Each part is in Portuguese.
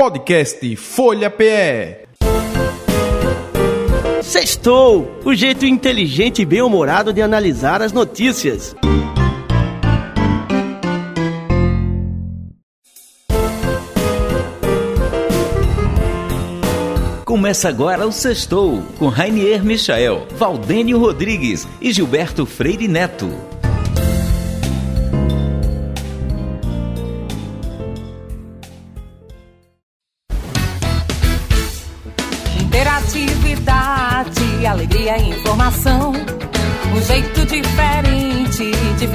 Podcast Folha PE. Sextou! O jeito inteligente e bem-humorado de analisar as notícias. Começa agora o Sextou, com Rainier Michael, Valdênio Rodrigues e Gilberto Freire Neto.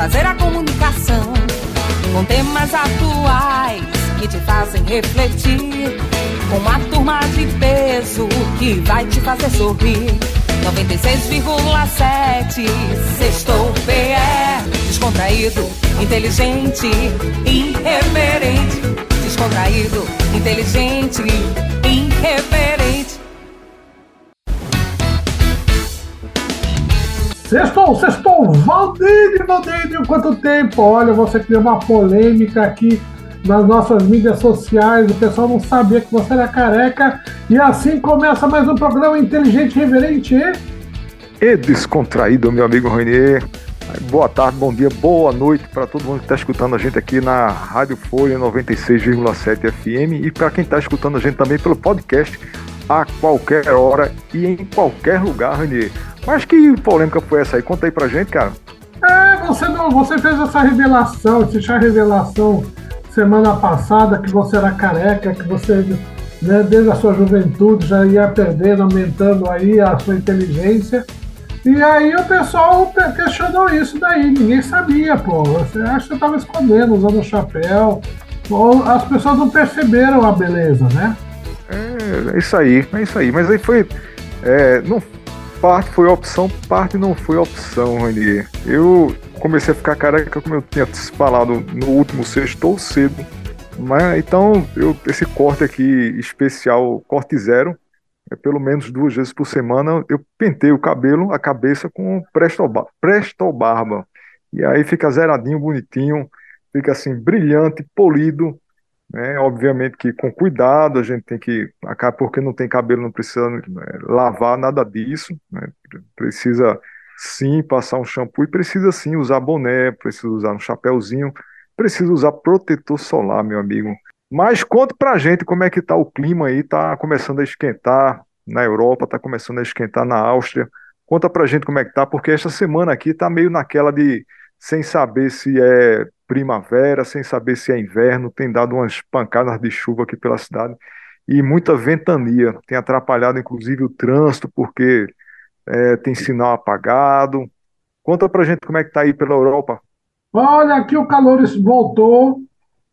Fazer a comunicação. Com temas atuais que te fazem refletir. Com uma turma de peso que vai te fazer sorrir. 96,7 Sextou PE Descontraído, inteligente, irreverente Descontraído, inteligente, irreverente Sextou, sextou, Valdênio, Valdênio, quanto tempo? Olha, você criou uma polêmica aqui nas nossas mídias sociais, o pessoal não sabia que você era careca, e assim começa mais um programa inteligente, reverente e... e descontraído, meu amigo Renier. Boa tarde, bom dia, boa noite para todo mundo que está escutando a gente aqui na Rádio Folha 96,7 FM e para quem está escutando a gente também pelo podcast a qualquer hora e em qualquer lugar, Renier. Mas que polêmica foi essa aí? Conta aí pra gente, cara. É, você não, você fez essa revelação, esse chá revelação semana passada que você era careca, que você né, desde a sua juventude já ia perdendo, aumentando aí a sua inteligência. E aí o pessoal questionou isso daí, ninguém sabia, pô. Você acha que você estava escondendo, usando o chapéu. Ou as pessoas não perceberam a beleza, né? É, é isso aí, é isso aí. Mas aí foi. É, não, parte foi opção, parte não foi opção, Ranier. Eu comecei a ficar careca, como eu tinha falado no último sexto ou cedo. Mas, então, eu, esse corte aqui especial, corte zero, é pelo menos duas vezes por semana, eu pentei o cabelo, a cabeça com presto, presto barba. E aí fica zeradinho, bonitinho, fica assim, brilhante, polido, né? Obviamente que com cuidado a gente tem que, porque não tem cabelo, não precisa né, lavar nada disso, né? precisa sim passar um shampoo e precisa sim usar boné, precisa usar um chapéuzinho, precisa usar protetor solar, meu amigo. Mas conta pra gente como é que tá o clima aí, tá começando a esquentar na Europa, tá começando a esquentar na Áustria. Conta pra gente como é que tá, porque esta semana aqui tá meio naquela de sem saber se é primavera, sem saber se é inverno, tem dado umas pancadas de chuva aqui pela cidade e muita ventania, tem atrapalhado inclusive o trânsito, porque é, tem sinal apagado. Conta pra gente como é que tá aí pela Europa. Olha, aqui o calor voltou,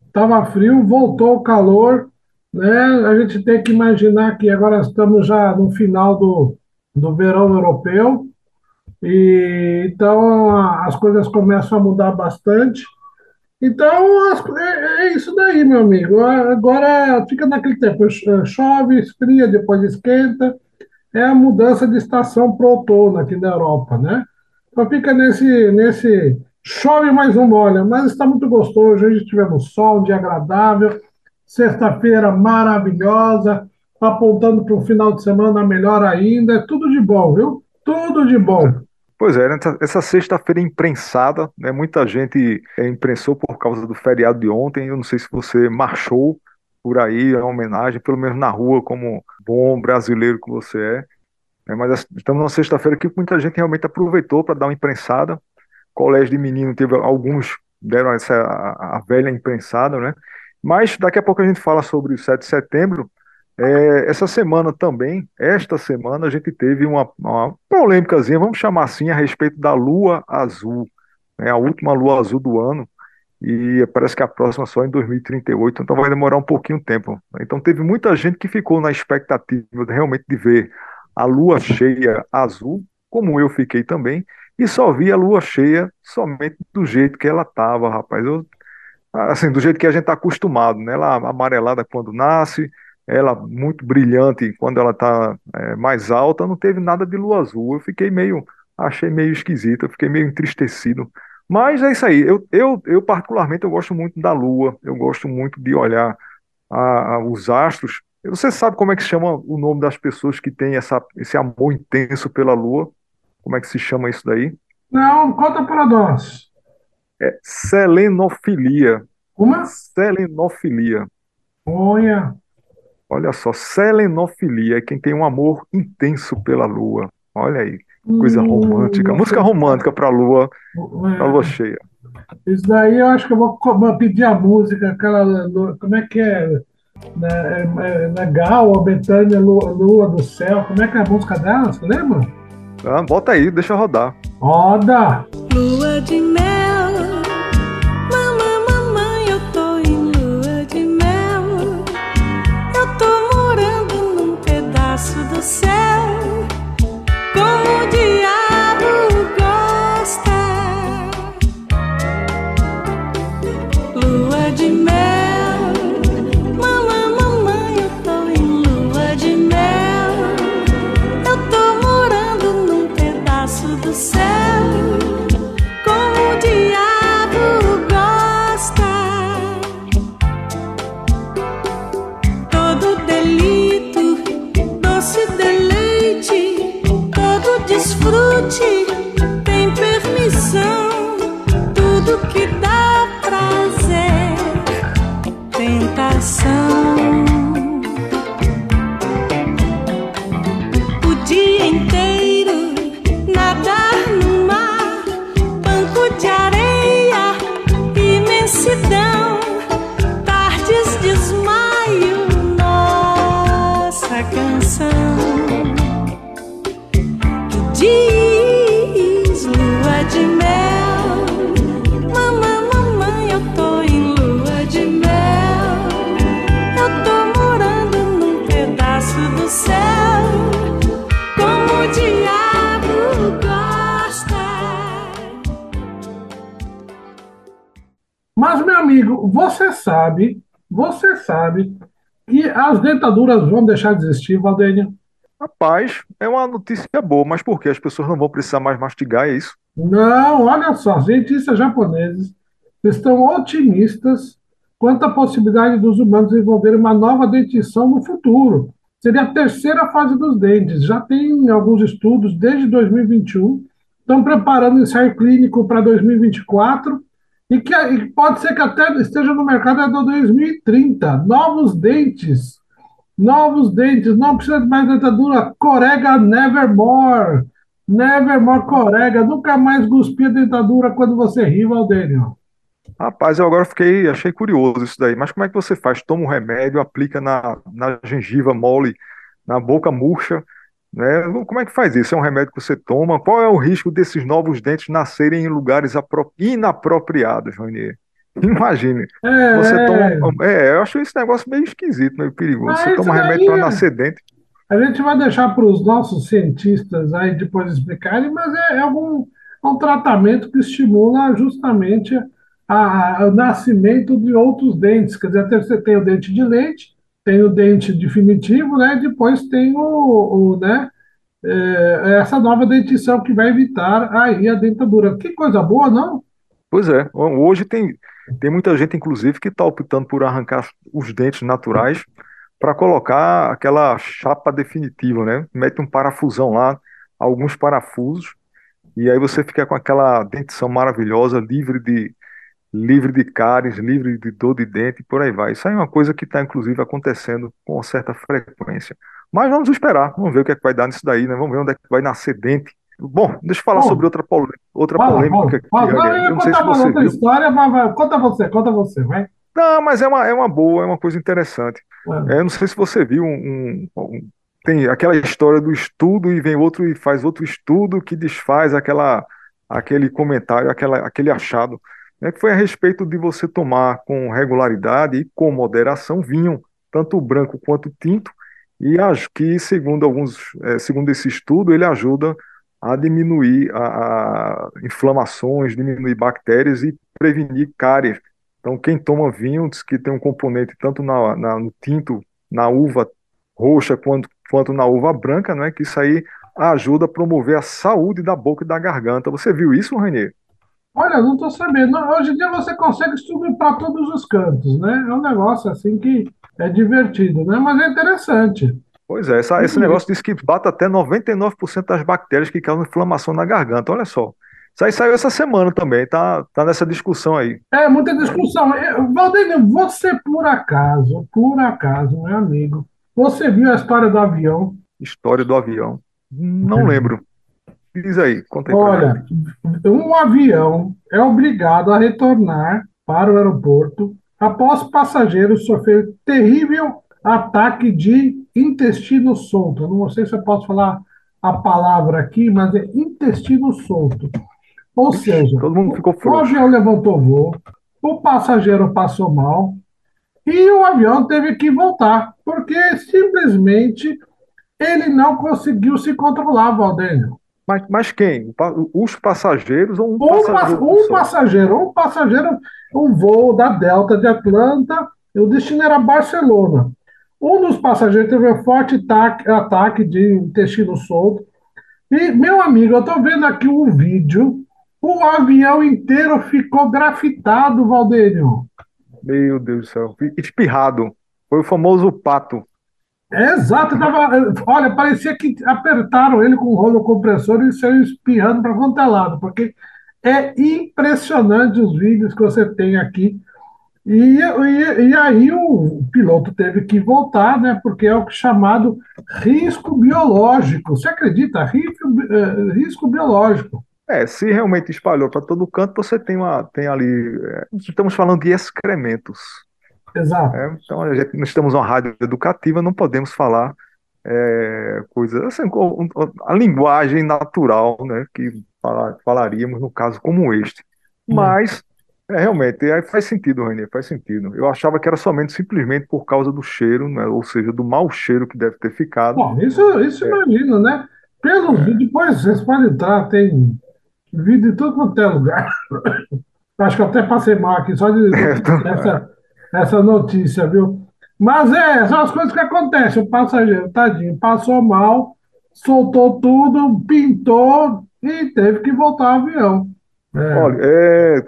estava frio, voltou o calor, né? A gente tem que imaginar que agora estamos já no final do, do verão europeu, e então as coisas começam a mudar bastante. Então, é, é, isso daí, meu amigo. Agora fica naquele tempo, chove, esfria, depois esquenta. É a mudança de estação para outono aqui na Europa, né? Então fica nesse, nesse chove mais um molha, mas está muito gostoso. Hoje tivemos sol, um dia agradável, sexta-feira maravilhosa, apontando para um final de semana melhor ainda. É tudo de bom, viu? Tudo de bom. Pois é, essa, sexta-feira imprensada, né, muita gente é, imprensou por causa do feriado de ontem. Eu não sei se você marchou por aí, a homenagem, pelo menos na rua, como bom brasileiro que você é. é mas estamos numa sexta-feira que muita gente realmente aproveitou para dar uma imprensada. Colégio de menino teve alguns deram essa a, a velha imprensada, né? Mas daqui a pouco a gente fala sobre o 7 de setembro. É, essa semana também, esta semana, a gente teve uma, uma polêmicazinha, vamos chamar assim, a respeito da Lua Azul, né, a última Lua Azul do ano, e parece que a próxima só em 2038, então vai demorar um pouquinho de tempo. Então teve muita gente que ficou na expectativa realmente de ver a Lua cheia azul, como eu fiquei também, e só vi a Lua cheia somente do jeito que ela estava, rapaz. Eu, assim, do jeito que a gente está acostumado, né? Ela amarelada quando nasce, ela muito brilhante quando ela está é, mais alta, não teve nada de lua azul. Eu fiquei meio, achei meio esquisito, eu fiquei meio entristecido. Mas é isso aí. Eu, eu, eu particularmente eu gosto muito da lua. Eu gosto muito de olhar a, a, os astros. Você sabe como é que chama o nome das pessoas que têm essa, esse amor intenso pela Lua? Como é que se chama isso daí? Não, conta para nós. É selenofilia. Uma? Selenofilia. Olha. Olha só, selenofilia é quem tem um amor intenso pela Lua. Olha aí, coisa Hum, romântica. Música romântica para a Lua, pra Lua cheia. Isso daí eu acho que eu vou pedir a música, aquela. Como é que é? Na, é, é, na Gal, a Betânia, Lua, Lua do Céu. Como é que é a música dela? Você lembra? Ah, bota aí, deixa rodar. Roda! Lua de mel, céu, sabe, você sabe que as dentaduras vão deixar de existir, Valdênio? Rapaz, é uma notícia boa, mas por quê? As pessoas não vão precisar mais mastigar, é isso? Não, olha só, cientistas japoneses estão otimistas quanto à possibilidade dos humanos desenvolverem uma nova dentição no futuro. Seria a terceira fase dos dentes. Já tem alguns estudos desde 2021, estão preparando o ensaio clínico para 2024 e que e pode ser que até esteja no mercado até 2030. Novos dentes, novos dentes, não precisa de mais dentadura. Corega Nevermore. Nevermore Corega, nunca mais cuspir a dentadura quando você ri, Valdênio. Rapaz, eu agora fiquei, achei curioso isso daí. Mas como é que você faz? Toma um remédio, aplica na, na gengiva mole, na boca murcha, né? Como é que faz isso? É um remédio que você toma? Qual é o risco desses novos dentes nascerem em lugares apro- inapropriados, Ranier? Imagine. É, Você toma. É, eu acho esse negócio meio esquisito, meio perigoso. Você toma remédio para nascer dente. A gente vai deixar para os nossos cientistas aí depois explicarem, mas é, é algum, é um tratamento que estimula justamente a- a- o nascimento de outros dentes. Quer dizer, até você tem o dente de leite, tem o dente definitivo, né? Depois tem o, o, né? É, essa nova dentição que vai evitar aí a dentadura. Que coisa boa, não? Pois é, hoje tem, tem muita gente, inclusive, que está optando por arrancar os dentes naturais para colocar aquela chapa definitiva, né? Mete um parafusão lá, alguns parafusos, e aí você fica com aquela dentição maravilhosa, livre de, livre de cáries, livre de dor de dente, e por aí vai. Isso aí é uma coisa que está, inclusive, acontecendo com certa frequência. Mas vamos esperar, vamos ver o que é que vai dar nisso daí, né? Vamos ver onde é que vai nascer dente. Bom, deixa eu falar Bom, sobre outra, polê- outra Fala, polêmica aqui, fala, fala. Eu não sei se contar uma você outra viu. história, mas vai, conta você, conta você, vai. Não, mas é uma, é uma boa, é uma coisa interessante. É. É, eu não sei se você viu um, um- tem aquela história do estudo e vem outro e faz outro estudo que desfaz aquela, aquele comentário, aquela, aquele achado, né, que foi a respeito de você tomar com regularidade e com moderação vinho, tanto branco quanto tinto, e acho que, segundo alguns, eh, segundo esse estudo, ele ajuda a diminuir a, a inflamações, diminuir bactérias e prevenir cáries. Então, quem toma vinho diz que tem um componente tanto na, na- no tinto, na uva roxa, quanto, quanto na uva branca, né? Que isso aí ajuda a promover a saúde da boca e da garganta. Você viu isso, Renê? Olha, não estou sabendo. Hoje em dia você consegue subir para todos os cantos, né? É um negócio assim que é divertido, né? Mas é interessante. Pois é, essa- esse negócio diz que bate até 99% das bactérias que causam inflamação na garganta. Olha só. Isso aí saiu essa semana também, tá, tá nessa discussão aí. É muita discussão. Valdênio, você por acaso, por acaso, meu amigo, você viu a história do avião? História do avião. Não lembro. Diz aí, conta aí Olha, um avião é obrigado a retornar para o aeroporto após passageiros sofrer terrível ataque de intestino solto. Eu Não sei se eu posso falar a palavra aqui, mas é intestino solto. Ou seja, Todo mundo ficou o avião levantou voo, o passageiro passou mal e o avião teve que voltar, porque simplesmente ele não conseguiu se controlar, Valdênio. Mas, mas quem? Os passageiros ou um pa- passageiro? um passageiro, um passageiro, um voo da Delta de Atlanta, e o destino era Barcelona. Um dos passageiros teve um forte ataque, ataque de intestino solto. E, meu amigo, eu estou vendo aqui um vídeo, o avião inteiro ficou grafitado, Valdênio. Meu Deus do céu. Espirrado. Foi o famoso pato. É exato, tava, olha, parecia que apertaram ele com um rolo compressor e saiu espirrando para quanto é lado, porque é impressionante os vídeos que você tem aqui. E, e, e aí o piloto teve que voltar, né? Porque é o chamado risco biológico. Você acredita? Risco, eh, risco biológico. É, se realmente espalhou para todo canto, você tem uma, tem ali. é, estamos falando de excrementos. Exato. né? Então, gente, nós estamos uma rádio educativa, não podemos falar é, coisas assim, a linguagem natural, né, que fala- falaríamos no caso como este. Mas, é, realmente, aí faz sentido, Renier, faz sentido. Eu achava que era somente simplesmente por causa do cheiro, né, ou seja, do mau cheiro que deve ter ficado. Bom, isso, isso imagino, né? Pelos vídeos, depois vocês podem entrar, tem vídeo em tudo quanto é lugar. Acho que eu até passei mal aqui só de essa, essa notícia, viu? Mas é, são as coisas que acontecem. O passageiro, tadinho, passou mal, soltou tudo, pintou e teve que voltar ao avião. É. Olha, é,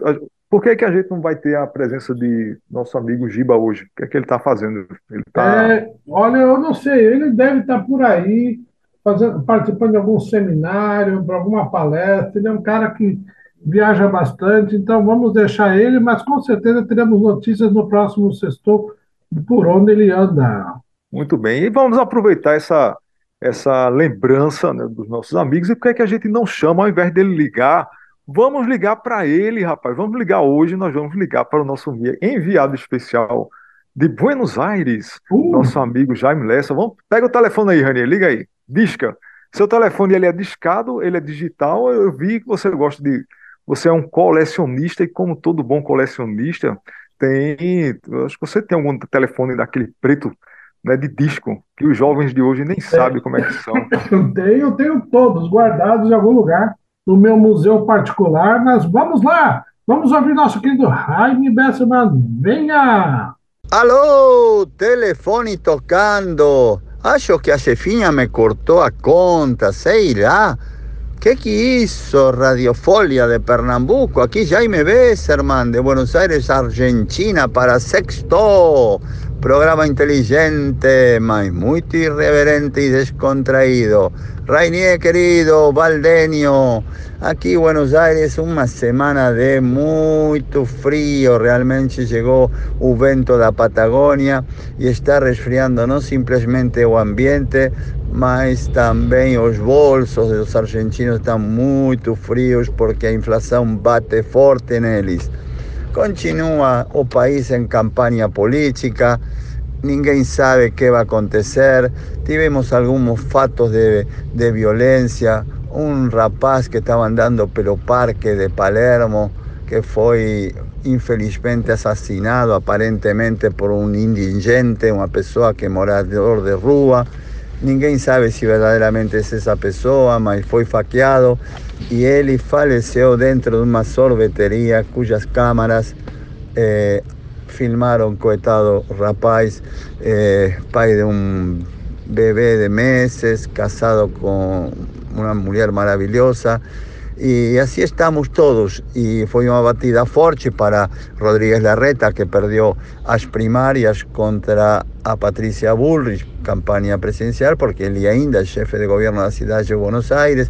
por que que a gente não vai ter a presença de nosso amigo Giba hoje? O que é que ele está fazendo? Ele está É, olha, eu não sei, ele deve estar por aí fazendo, participando de algum seminário, de alguma palestra. Ele é um cara que viaja bastante, então vamos deixar ele, mas com certeza teremos notícias no próximo sexto por onde ele anda. Muito bem, e vamos aproveitar essa, essa lembrança, né, dos nossos amigos e por que é que a gente não chama, ao invés dele ligar, vamos ligar para ele, rapaz, vamos ligar hoje, nós vamos ligar para o nosso envi- enviado especial de Buenos Aires, Uh, nosso amigo Jaime Lessa. Vamos, pega o telefone aí, Ranier, liga aí, disca. Seu telefone ele é discado, ele é digital, eu vi que você gosta de, você é um colecionista e como todo bom colecionista, tem, eu acho que você tem algum telefone daquele preto, né, de disco, que os jovens de hoje nem sabem como é que são. eu tenho, eu tenho todos guardados em algum lugar no meu museu particular, mas vamos lá, vamos ouvir nosso querido Jaime Besserman. Venha! Alô, telefone tocando. Acho que a chefinha me cortou a conta, sei lá. Que isso, Radiofolia de Pernambuco? Aqui Jaime Besserman, de Buenos Aires, Argentina, para Sexto. Programa inteligente, mas muito irreverente y descontraído. Rainier querido, Valdenio, aquí Buenos Aires una semana de muito frío, realmente llegó o vento da Patagônia e está resfriando não simplesmente o ambiente, mas também os bolsos dos argentinos estão muito frios porque a inflação bate forte neles. Continua o país em campanha política, ninguém sabe o que vai acontecer. Tivemos alguns fatos de, de violência. Um rapaz que estava andando pelo parque de Palermo, que foi infelizmente assassinado aparentemente por um indigente, uma pessoa que morador de rua. Ninguém sabe se verdadeiramente é essa pessoa, mas foi faqueado e ele faleceu dentro de uma sorveteria cujas câmaras eh, filmaram coitado rapaz, eh, pai de um bebê de meses, casado com uma mulher maravilhosa E assim estamos todos. E foi uma batida forte para Rodríguez Larreta, que perdeu as primárias contra a Patrícia Bullrich, campanha presidencial, porque ele ainda é chefe de governo da cidade de Buenos Aires.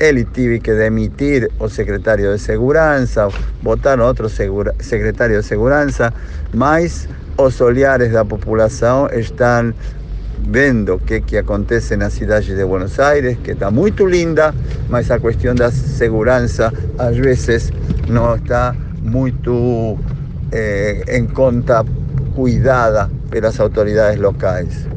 Ele teve que demitir o secretário de Segurança, botar outro segura, secretário de Segurança, mas os olhares da população estão vendo o que, que acontece na cidade de Buenos Aires, que está muito linda, mas a questão da segurança às vezes não está muito eh, em conta cuidada pelas autoridades locais.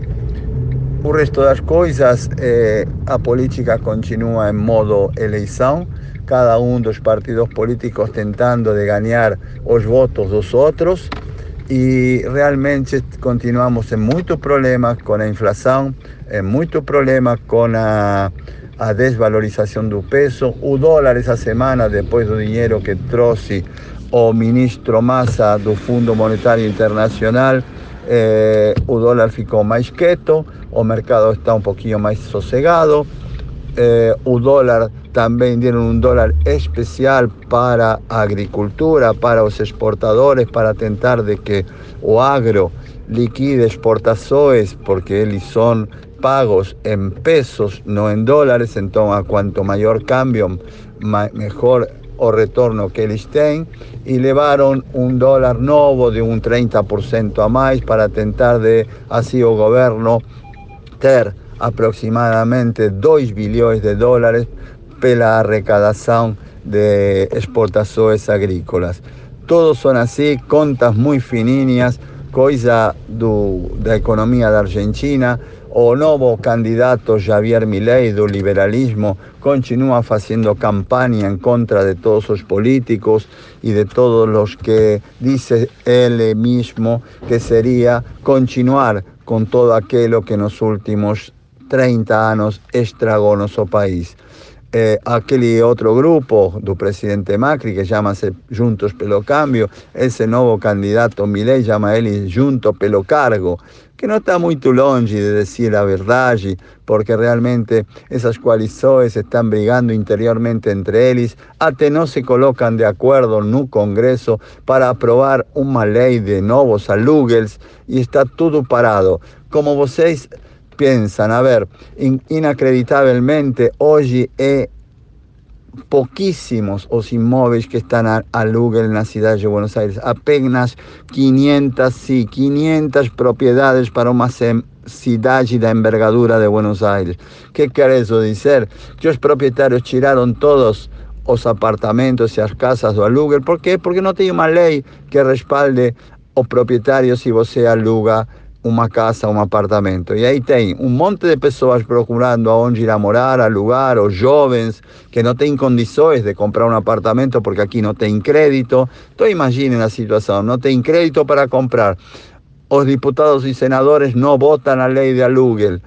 O resto das coisas, eh, a política continua em modo eleição, cada um dos partidos políticos tentando de ganhar os votos dos outros e realmente continuamos em muitos problemas com a inflação, em muitos problemas com a, a desvalorização do peso. O dólar essa semana, depois do dinheiro que trouxe o ministro Massa do Fundo Monetário Internacional, eh, o dólar ficou mais quieto, o mercado está um pouquinho mais sossegado. Eh, o dólar também deram um dólar especial para a agricultura, para os exportadores, para tentar de que o agro liquide exportações, porque eles são pagos em pesos, não em dólares, então a quanto maior câmbio, ma melhor o retorno que eles têm, e levaram um dólar novo de um 30% a mais para tentar de assim o governo ter aproximadamente 2 bilhões de dólares pela arrecadação de exportações agrícolas. Todos são assim, contas muito fininhas, coisa do, da economia da Argentina. O novo candidato Javier Milei do liberalismo continua fazendo campanha em contra de todos os políticos e de todos os que dice ele mesmo que seria continuar com todo aquilo que nos últimos 30 anos estragou nosso país. Eh, aquele outro grupo do presidente Macri, que chama-se Juntos pelo Cambio, esse novo candidato Milei chama ele Junto pelo Cargo, que não está muito longe de dizer a verdade, porque realmente essas coalições estão brigando interiormente entre eles, até não se colocam de acordo no Congresso para aprovar uma lei de novos aluguels e está tudo parado. Como vocês piensan, a ver, in, inacreditavelmente hoje é pouquíssimos os imóveis que estão a, aluguel na cidade de Buenos Aires, apenas 500, sim, 500 propriedades para uma cidade da envergadura de Buenos Aires. Que quer isso dizer? Que os proprietários tiraram todos os apartamentos e as casas do aluguel. Por quê? Porque não tem uma lei que respalde o proprietário se você aluga uma casa, um apartamento. E aí tem um monte de pessoas procurando aonde ir a morar, alugar, os jovens que não têm condições de comprar um apartamento porque aqui não tem crédito. Então imaginem a situação, não tem crédito para comprar. Os diputados e senadores não votam a lei de aluguel.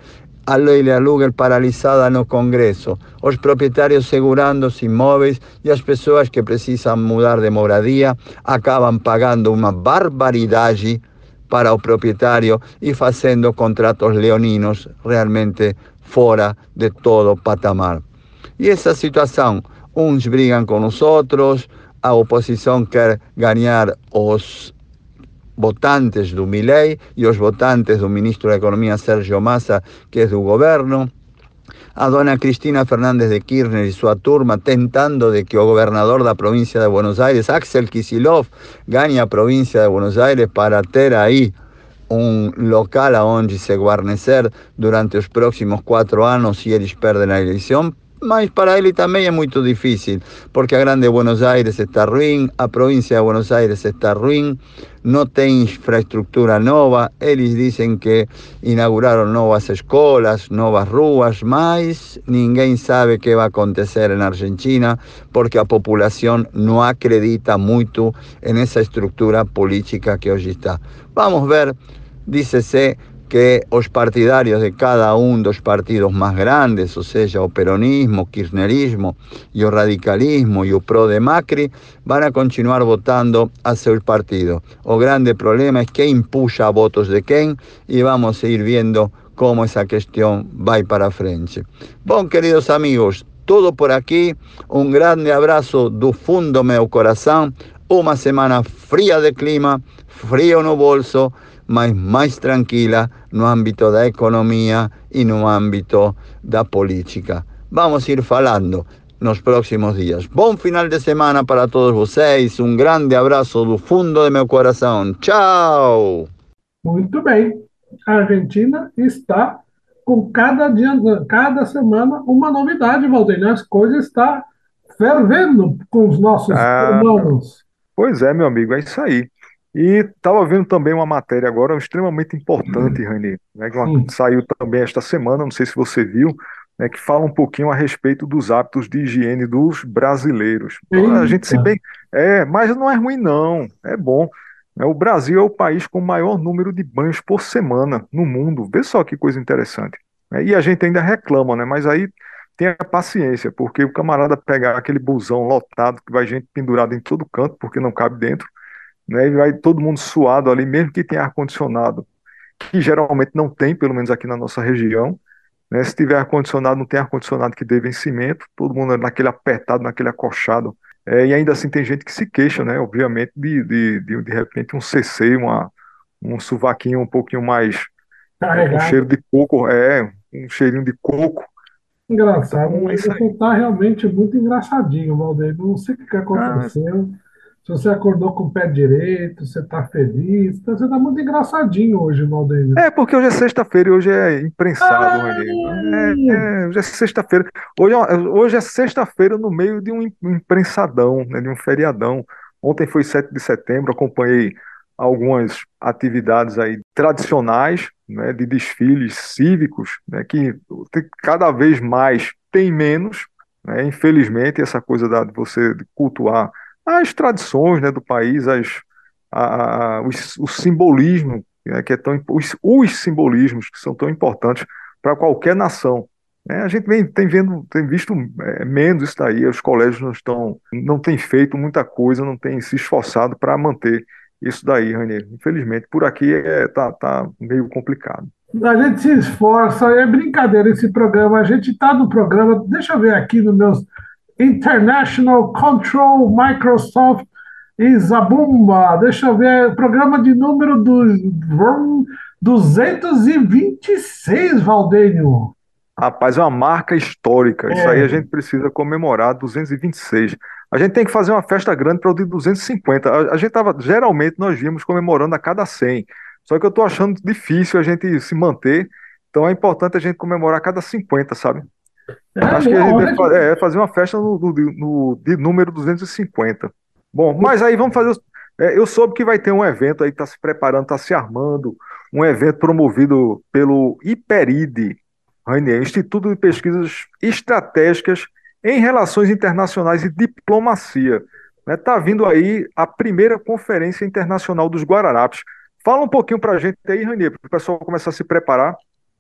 A lei de aluguel paralisada no Congresso, os proprietários segurando os imóveis e as pessoas que precisam mudar de moradia acabam pagando uma barbaridade para o proprietário e fazendo contratos leoninos realmente fora de todo patamar. E essa situação, uns brigam com os outros, a oposição quer ganhar os votantes do Milei e os votantes do ministro da Economia Sérgio Massa, que é do governo. A dona Cristina Fernández de Kirchner y su turma tentando de que el gobernador de la provincia de Buenos Aires, Axel Kisilov, gane a provincia de Buenos Aires para ter ahí un local a donde se guarnecer durante los próximos cuatro años si eles perdem a eleição, mas para ele também é muito difícil, porque a Grande Buenos Aires está ruim, a província de Buenos Aires está ruim, não tem infraestrutura nova, eles dizem que inauguraram novas escolas, novas ruas, mas ninguém sabe que vai acontecer na Argentina, porque a população não acredita muito nessa estrutura política que hoje está. Vamos ver, dícese que os partidarios de cada um dos partidos mais grandes, ou seja, o peronismo, o kirchnerismo e o radicalismo e o PRO de Macri, vão a continuar votando a seus partidos. O grande problema é quem puxa votos de quem e vamos a ir vendo como essa questão vai para frente. Bom, queridos amigos, todo por aqui. Um grande abraço do fundo do meu coração. Uma semana fria de clima, frio no bolso, mas mais tranquila no âmbito da economia e no âmbito da política. Vamos ir falando nos próximos dias. Bom final de semana para todos vocês. Um grande abraço do fundo do meu coração. Tchau! Muito bem. A Argentina está com cada dia, cada semana uma novidade, Valdeir. As coisas estão fervendo com os nossos Ah, irmãos. Pois é, meu amigo, é isso aí. E estava vendo também uma matéria agora extremamente importante, Rani, né, que uma- saiu também esta semana, não sei se você viu, né, que fala um pouquinho a respeito dos hábitos de higiene dos brasileiros. A gente se Eita. bem, é, mas não é ruim não, é bom. né? O Brasil é o país com o maior número de banhos por semana no mundo. Vê só que coisa interessante. né? E a gente ainda reclama, né? Mas aí tenha paciência, porque o camarada pegar aquele busão lotado, que vai gente pendurada em todo canto, porque não cabe dentro, né? E vai todo mundo suado ali, mesmo que tenha ar-condicionado, que geralmente não tem, pelo menos aqui na nossa região, né? Se tiver ar-condicionado, não tem ar-condicionado que dê vencimento, todo mundo naquele apertado, naquele acochado. É, e ainda assim tem gente que se queixa, né? Obviamente, de, de, de, de repente um CC, uma, um sovaquinho um pouquinho mais é, com Carregado. cheiro de coco, é, um cheirinho de coco. Engraçado. Então, é isso Você está realmente muito engraçadinho, Valdeir. Não sei o que que aconteceu. Se você acordou com o pé direito, você está feliz. Então, Você está muito engraçadinho hoje, Valdeir. É, porque hoje é sexta-feira e hoje é imprensado, Rani. É, é, hoje é sexta-feira. Hoje, é- hoje é sexta-feira no meio de um im- imprensadão, né, de um feriadão. Ontem foi 7 de setembro, acompanhei algumas atividades aí tradicionais, né, de desfiles cívicos, né, que cada vez mais tem menos, né, infelizmente, essa coisa da, de você cultuar as tradições, né, do país, as, a, a- os- o simbolismo, né, que é tão, os, os simbolismos que são tão importantes para qualquer nação. né? a gente vem, tem, vendo, tem visto é, menos isso daí, os colégios não estão, não têm feito muita coisa, não têm se esforçado para manter isso daí, Ranier. Infelizmente, por aqui é, tá, tá meio complicado. A gente se esforça, é brincadeira esse programa. A gente está no programa, deixa eu ver aqui nos meus International Control Microsoft e Zabumba. Deixa eu ver, programa de número do, 226, Valdênio. Rapaz, é uma marca histórica. Isso É. aí a gente precisa comemorar 226. A gente tem que fazer uma festa grande para o de 250. A, a gente tava, geralmente nós víamos comemorando a cada 100. Só que eu estou achando difícil a gente se manter. Então é importante a gente comemorar a cada 50, sabe? Acho que a gente deve fa- é, fazer uma festa no, no- no- de número 250. Bom, mas aí vamos fazer. é, eu soube que vai ter um evento aí que está se preparando, está se armando, um evento promovido pelo IPERIDE, Rainier, Instituto de Pesquisas Estratégicas em Relações Internacionais e Diplomacia. Está vindo aí a primeira Conferência Internacional dos Guararapes. Fala um pouquinho para a gente aí, Rainier, para o pessoal começar a se preparar.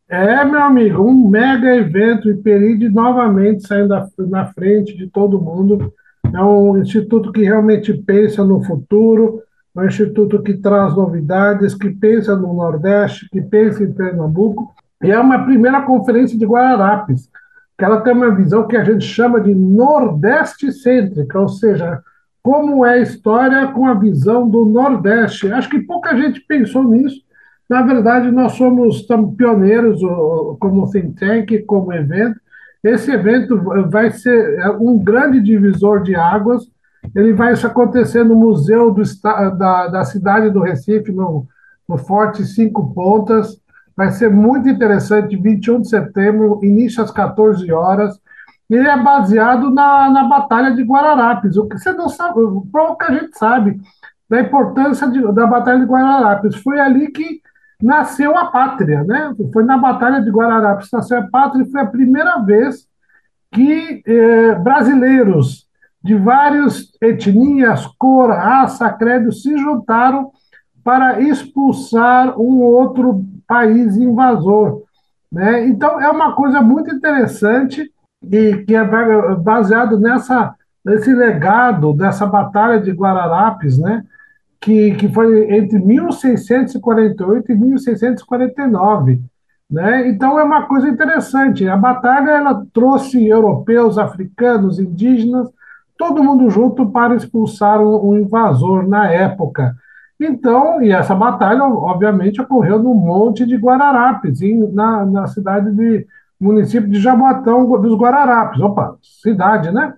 É, meu amigo, um mega evento e Peride novamente saindo na frente de todo mundo. É um instituto que realmente pensa no futuro, é um instituto que traz novidades, que pensa no Nordeste, que pensa em Pernambuco. E é uma primeira conferência de Guararapes, que ela tem uma visão que a gente chama de Nordeste cêntrica, ou seja, como é a história com a visão do Nordeste. Acho que pouca gente pensou nisso. Na verdade, nós somos pioneiros como think tank, como evento. Esse evento vai ser é, um grande divisor de águas. Ele vai acontecer no Museu do da, da cidade do Recife, no, no Forte Cinco Pontas. Vai ser muito interessante, 21 de setembro, início às 14 horas. Ele é baseado na, na Batalha de Guararapes, o que você não sabe, pouca gente sabe da importância de- da Batalha de Guararapes. Foi ali que nasceu a pátria, né? Foi na Batalha de Guararapes nasceu a pátria e foi a primeira vez que eh, brasileiros de várias etnias, cor, raça, credo se juntaram para expulsar um outro país invasor. Né? Então, é uma coisa muito interessante e que é ba- baseado nessa, nesse legado dessa Batalha de Guararapes, né? Que, que foi entre 1648 e 1649. Né? Então é uma coisa interessante. A batalha ela trouxe europeus, africanos, indígenas, todo mundo junto para expulsar um, um invasor na época. Então, e essa batalha, obviamente, ocorreu no Monte de Guararapes, em, na, na cidade de município de Jaboatão dos Guararapes, opa, cidade, né?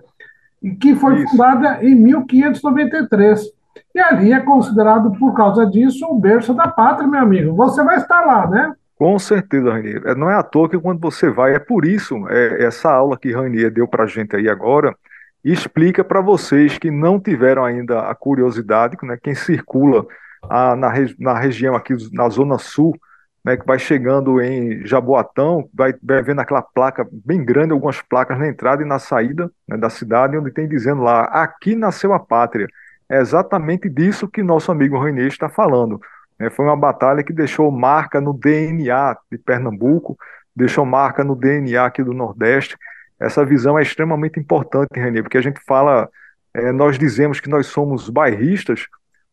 E que foi Isso. fundada em 1593. E ali é considerado, por causa disso, o berço da pátria, meu amigo. Você vai estar lá, né? Com certeza, Rainier. É, Não é à toa que quando você vai, é por isso, é, essa aula que Rainier deu para a gente aí agora, explica para vocês que não tiveram ainda a curiosidade, né, quem circula ah, na, na região aqui, na Zona Sul, né, que vai chegando em Jaboatão, vai, vai vendo aquela placa bem grande, algumas placas na entrada e na saída né, da cidade, onde tem dizendo lá, aqui nasceu a pátria. É exatamente disso que nosso amigo Rainier está falando. né? foi uma batalha que deixou marca no DNA de Pernambuco, deixou marca no DNA aqui do Nordeste. Essa visão é extremamente importante, Renê, porque a gente fala, eh, nós dizemos que nós somos bairristas,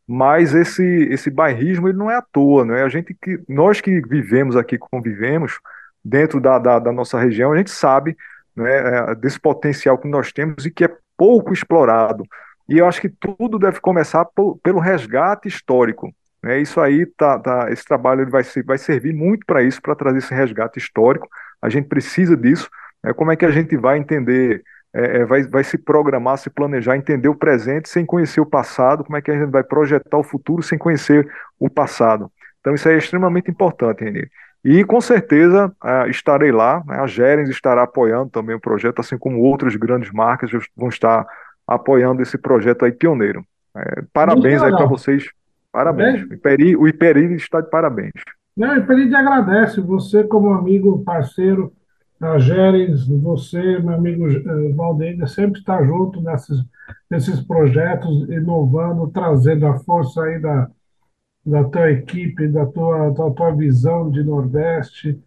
mas esse, esse bairrismo ele não é à toa, não é? A gente que, nós que vivemos aqui, convivemos dentro da, da, da nossa região, a gente sabe né, eh, desse potencial que nós temos e que é pouco explorado. E eu acho que tudo deve começar po- pelo resgate histórico. Né? Isso aí, tá, tá, esse trabalho vai, vai servir muito para isso, para trazer esse resgate histórico. A gente precisa disso. né? Como é que a gente vai entender, é, é, vai, vai se programar, se planejar, entender o presente sem conhecer o passado? Como é que a gente vai projetar o futuro sem conhecer o passado? Então, isso é extremamente importante, Renê. E com certeza estarei lá, né? a Gerens estará apoiando também o projeto, assim como outras grandes marcas vão estar apoiando esse projeto aí pioneiro. É, parabéns aí para vocês, parabéns. Bem. O Iperi, o Iperi está de parabéns. Não, o Perini agradece você como amigo, parceiro, a Géres, você, meu amigo eh, Valdeir, sempre está junto nesses, nesses projetos, inovando, trazendo a força aí da, da tua equipe, da tua, da tua visão de Nordeste,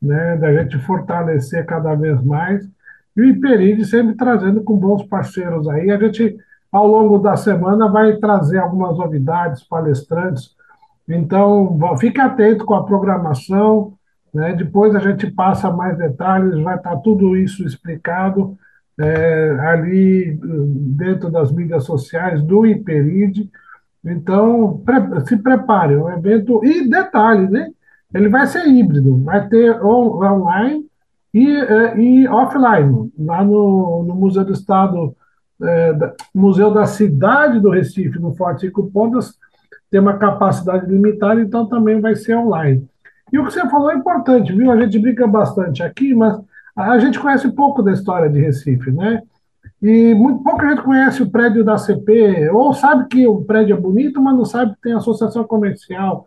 né, da gente fortalecer cada vez mais. E o Iperide sempre trazendo com bons parceiros aí. A gente, ao longo da semana, vai trazer algumas novidades, palestrantes. Então, fique atento com a programação, né? Depois a gente passa mais detalhes, vai estar tudo isso explicado é, ali dentro das mídias sociais do Iperide. Então, se prepare, é um evento. E detalhe, né? Ele vai ser híbrido, vai ter on- online e, eh, e offline, lá no, no Museu do Estado, eh, da- Museu da Cidade do Recife, no Forte Cinco Pontas, tem uma capacidade limitada, então também vai ser online. E o que você falou é importante, viu? A gente brinca bastante aqui, mas a gente conhece pouco da história de Recife, né? E muito pouca gente conhece o prédio da CP, ou sabe que o prédio é bonito, mas não sabe que tem associação comercial.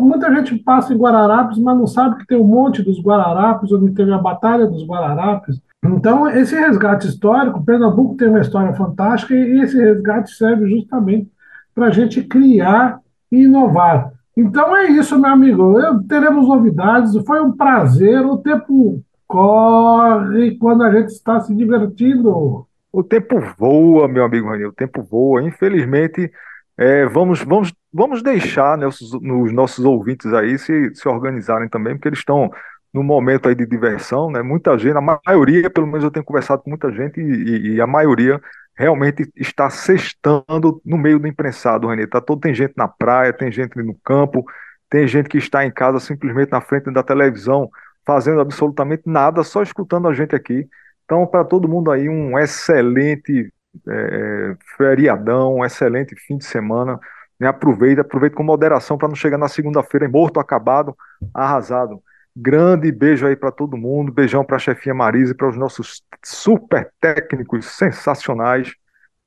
Muita gente passa em Guararapes, mas não sabe que tem o Monte dos Guararapes, onde teve a Batalha dos Guararapes. Então, esse resgate histórico, Pernambuco tem uma história fantástica e esse resgate serve justamente para a gente criar e inovar. Então é isso, meu amigo. Eu- teremos novidades. Foi um prazer. O tempo corre quando a gente está se divertindo. O tempo voa, meu amigo Rani, o tempo voa. Infelizmente, é, vamos, vamos, vamos deixar né, os, os nossos ouvintes aí se, se organizarem também, porque eles estão num momento aí de diversão, né? Muita gente, a maioria, pelo menos eu tenho conversado com muita gente, e, e- a maioria realmente está sextando no meio do imprensado, Rani. Tá todo, tem gente na praia, tem gente no campo, tem gente que está em casa simplesmente na frente da televisão, fazendo absolutamente nada, só escutando a gente aqui. Então, para todo mundo aí, um excelente é, feriadão, um excelente fim de semana. Né? Aproveita, aproveita com moderação para não chegar na segunda-feira morto, acabado, arrasado. Grande beijo aí para todo mundo, beijão para a chefinha Marisa e para os nossos super técnicos sensacionais.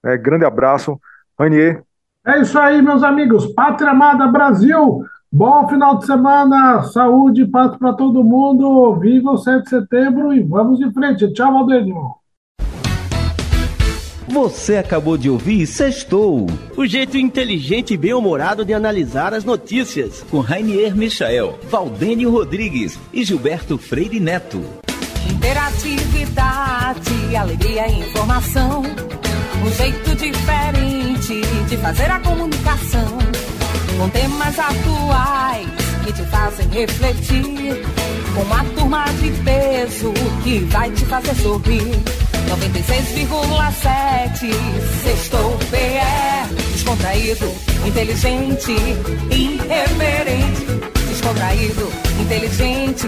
né? grande abraço. Ranier, É isso aí, meus amigos. Pátria Amada Brasil. Bom final de semana, saúde paz para todo mundo. Viva o 7 de setembro e vamos em frente. Tchau, Valdênio. Você acabou de ouvir Sextou O jeito inteligente e bem-humorado de analisar as notícias. com Rainier Michael, Valdênio Rodrigues e Gilberto Freire Neto. Interatividade, alegria e informação. Um jeito diferente de fazer a comunicação. Com temas atuais que te fazem refletir. com uma turma de peso que vai te fazer sorrir. 96,7. Sextou PE Descontraído, inteligente, irreverente. Descontraído, inteligente